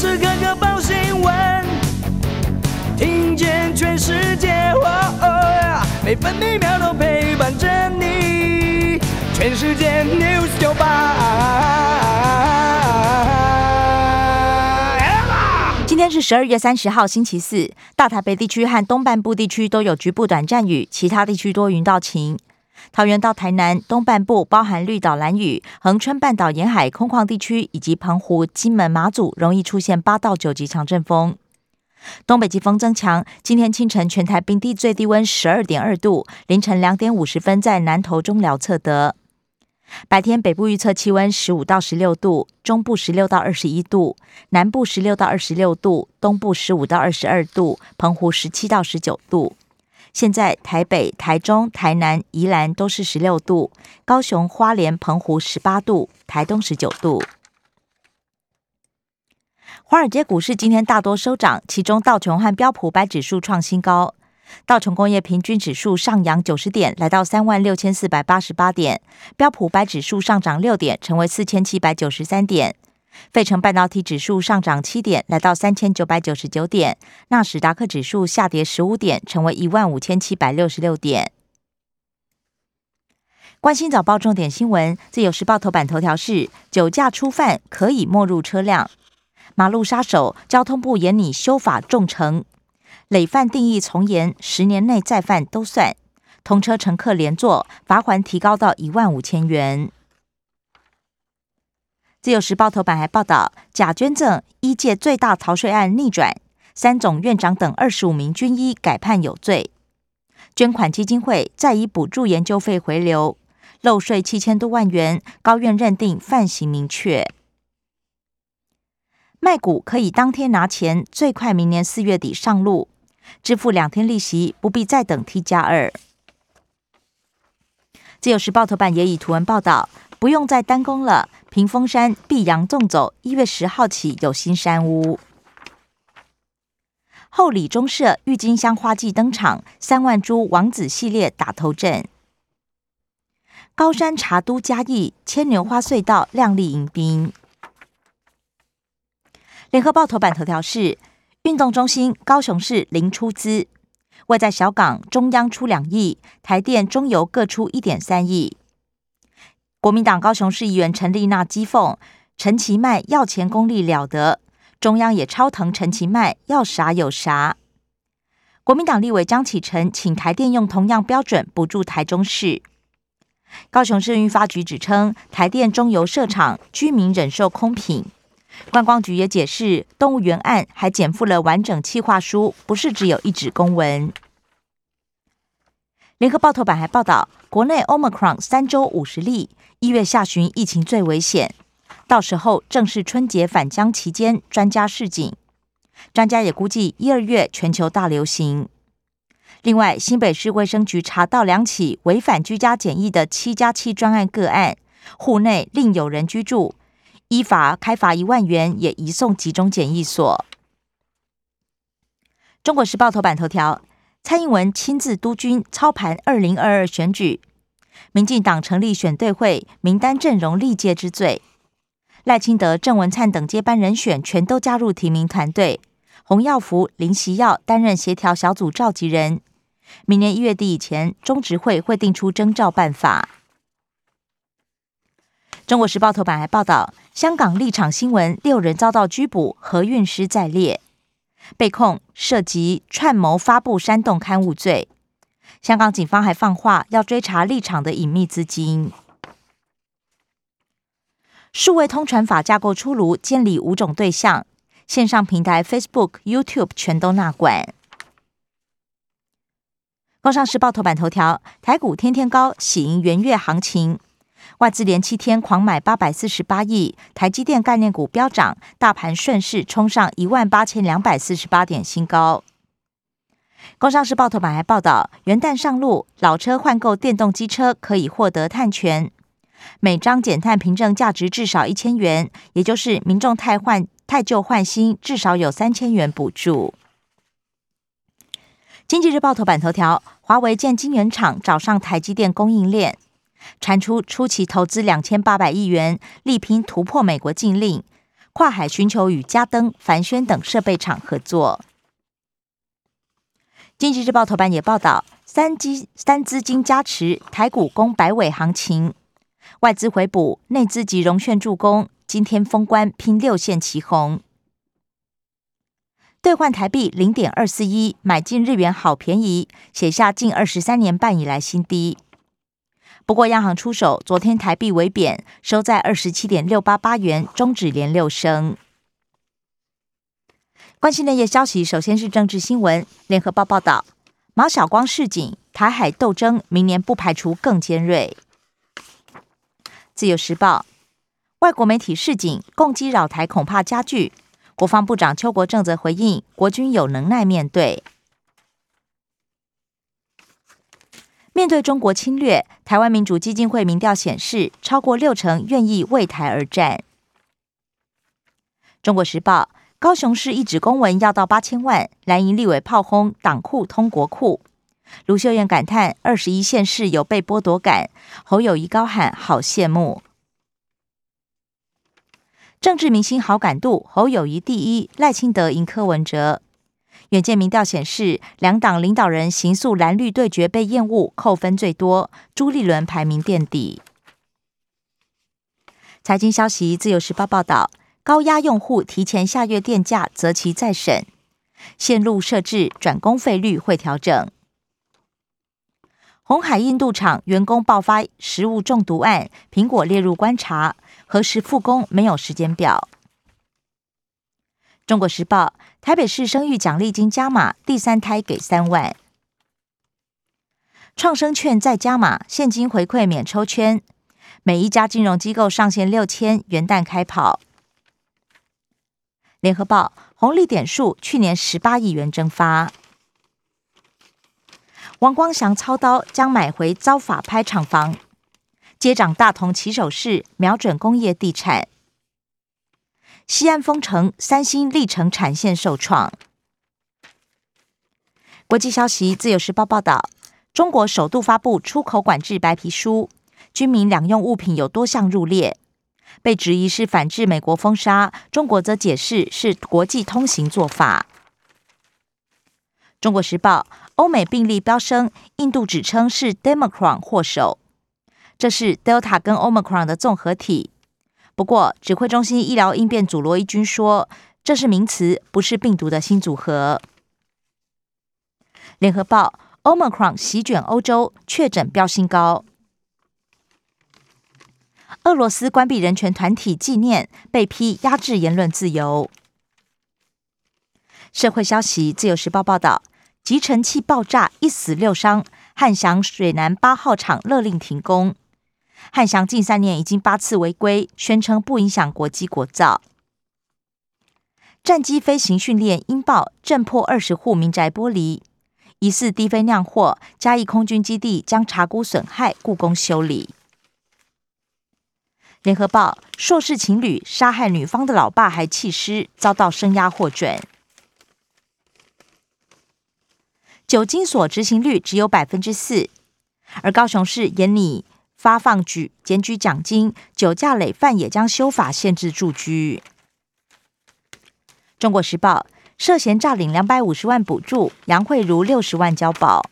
时刻刻报新闻，听见全世界，每分每秒都陪伴着你。全世界 news 九八。今天是十二月三十号，星期四。大台北地区和东半部地区都有局部短暂雨，其他地区多云到晴。桃园到台南东半部，包含绿岛、蓝屿、恒春半岛沿海空旷地区，以及澎湖、金门、马祖，容易出现八到九级强阵风。东北季风增强，今天清晨全台冰地最低温十二点二度，凌晨两点五十分在南投中寮测得。白天北部预测气温十五到十六度，中部十六到二十一度，南部十六到二十六度，东部十五到二十二度，澎湖十七到十九度。现在台北、台中、台南、宜兰都是十六度，高雄、花莲、澎湖十八度，台东十九度。华尔街股市今天大多收涨，其中道琼和标普白指数创新高。道琼工业平均指数上扬九十点，来到三万六千四百八十八点；标普白指数上涨六点，成为四千七百九十三点。费城半导体指数上涨七点，来到三千九百九十九点；纳史达克指数下跌十五点，成为一万五千七百六十六点。关心早报重点新闻，自由时报头版头条是：酒驾初犯可以没入车辆；马路杀手，交通部严拟修法重惩；累犯定义从严，十年内再犯都算；通车乘客连坐，罚款提高到一万五千元。自由时报头版还报道，假捐赠一届最大逃税案逆转，三总院长等二十五名军医改判有罪。捐款基金会再以补助研究费回流，漏税七千多万元，高院认定犯行明确。卖股可以当天拿钱，最快明年四月底上路，支付两天利息，不必再等 T 加二。自由时报头版也以图文报道。不用再单工了，屏风山碧阳纵走，一月十号起有新山屋。后里中社郁金香花季登场，三万株王子系列打头阵。高山茶都嘉义牵牛花隧道亮丽迎宾。联合报头版头条是：运动中心高雄市零出资，外在小港中央出两亿，台电中油各出一点三亿。国民党高雄市议员陈丽娜讥讽陈其迈要钱功力了得，中央也超疼陈其迈要啥有啥。国民党立委张启成请台电用同样标准补助台中市。高雄市运发局指称台电中油设厂居民忍受空品。观光局也解释动物园案还减负了完整企划书，不是只有一纸公文。联合报头版还报道，国内 Omicron 三周五十例，一月下旬疫情最危险，到时候正是春节返乡期间，专家示警。专家也估计一二月全球大流行。另外，新北市卫生局查到两起违反居家检疫的七加七专案个案，户内另有人居住，依法开罚一万元，也移送集中检疫所。中国时报头版头条。蔡英文亲自督军操盘二零二二选举，民进党成立选对会，名单阵容历届之最。赖清德、郑文灿等接班人选全都加入提名团队。洪耀福、林习耀担任协调小组召集人。明年一月底以前，中执会会定出征召办法。中国时报头版还报道，香港立场新闻六人遭到拘捕，何韵诗在列。被控涉及串谋发布煽动刊物罪，香港警方还放话要追查立场的隐秘资金。数位通传法架构出炉，监理五种对象，线上平台 Facebook、YouTube 全都纳管。工商时报头版头条：台股天天高，喜迎元月行情。外资连七天狂买八百四十八亿，台积电概念股飙涨，大盘顺势冲上一万八千两百四十八点新高。工商时报头版还报道，元旦上路，老车换购电动机车可以获得碳权，每张减碳凭证价值至少一千元，也就是民众太换太旧换新，至少有三千元补助。经济日报头版头条：华为建晶圆厂找上台积电供应链。传出初期投资两千八百亿元，力拼突破美国禁令。跨海寻求与嘉登、凡轩等设备厂合作。经济日报头版也报道，三基三资金加持，台股攻百尾行情，外资回补，内资及融券助攻，今天封关拼六线齐红。兑换台币零点二四一，买进日元好便宜，写下近二十三年半以来新低。不过央行出手，昨天台币微贬，收在二十七点六八八元，终止连六升。关心内页消息，首先是政治新闻。联合报报道，马晓光示警，台海斗争明年不排除更尖锐。自由时报，外国媒体示警，攻击扰台恐怕加剧。国防部长邱国正则回应：“国军有能耐面对。面对中国侵略，台湾民主基金会民调显示，超过六成愿意为台而战。”中国时报：高雄市一纸公文要到八千万，蓝营立委炮轰党库通国库。卢秀燕感叹：“二十一县市有被剥夺感。”侯友谊高喊：“好羡慕。”政治明星好感度，侯友谊第一，赖清德赢柯文哲。远见民调显示，两党领导人行诉蓝绿对决被厌恶，扣分最多。朱立伦排名垫底。财经消息，自由时报报道，高压用户提前下月电价择期再审，线路设置转工费率会调整。红海印度厂员工爆发食物中毒案，苹果列入观察。何时复工没有时间表。中国时报：台北市生育奖励金加码，第三胎给三万。创生券再加码，现金回馈免抽签，每一家金融机构上限六千，元旦开跑。联合报：红利点数去年十八亿元蒸发。王光祥操刀将买回遭法拍厂房。接掌大同起手式，瞄准工业地产。西安封城，三星历程产线受创。国际消息，自由时报报道，中国首度发布出口管制白皮书，军民两用物品有多项入列，被质疑是反制美国封杀，中国则解释是国际通行做法。中国时报，欧美病例飙升，印度指称是 Democrat 祸首。这是 Delta 跟 Omicron 的综合体。不过，指挥中心医疗应变组罗伊军说，这是名词，不是病毒的新组合。联合报：Omicron 席卷欧洲，确诊飙新高。俄罗斯关闭人权团体纪念，被批压制言论自由。社会消息：自由时报报道，集成器爆炸，一死六伤，汉翔水南八号厂勒令停工。汉翔近三年已经八次违规，宣称不影响国际国造。战机飞行训练音爆震破二十户民宅玻璃，疑似低飞酿祸。嘉义空军基地将查估损害，故宫修理。联合报硕士情侣杀害女方的老爸还弃尸，遭到声押获准。酒精所执行率只有百分之四，而高雄市严拟。发放举检举奖金，酒驾累犯也将修法限制住居。中国时报涉嫌诈领两百五十万补助，杨慧如六十万交保。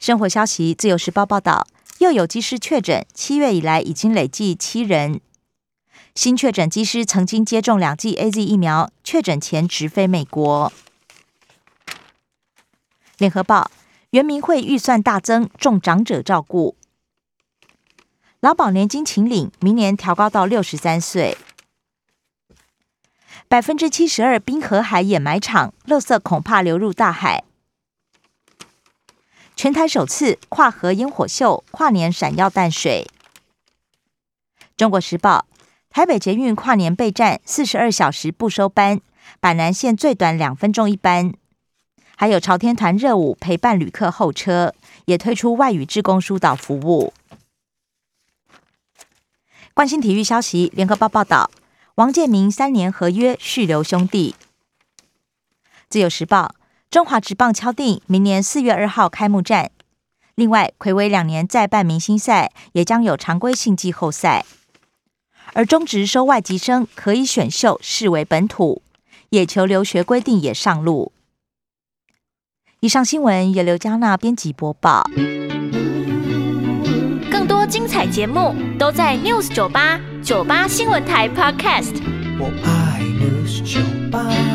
生活消息，自由时报报道，又有机师确诊，七月以来已经累计七人。新确诊机师曾经接种两剂 A Z 疫苗，确诊前直飞美国。联合报。原民会预算大增，重长者照顾，劳保年金请领，明年调高到六十三岁。百分之七十二滨河海掩埋场，垃圾恐怕流入大海。全台首次跨河烟火秀，跨年闪耀淡水。中国时报，台北捷运跨年备战，四十二小时不收班，板南线最短两分钟一班。还有朝天团热舞陪伴旅客候车，也推出外语志工疏导服务。关心体育消息，联合报报道，王建民三年合约续留兄弟。自由时报，中华职棒敲定明年四月二号开幕战。另外，魁违两年再办明星赛，也将有常规性季后赛。而中职收外籍生可以选秀视为本土，野球留学规定也上路。以上新闻由刘嘉娜编辑播报。更多精彩节目都在 News 九八九八新闻台 Podcast。我爱 News 酒吧。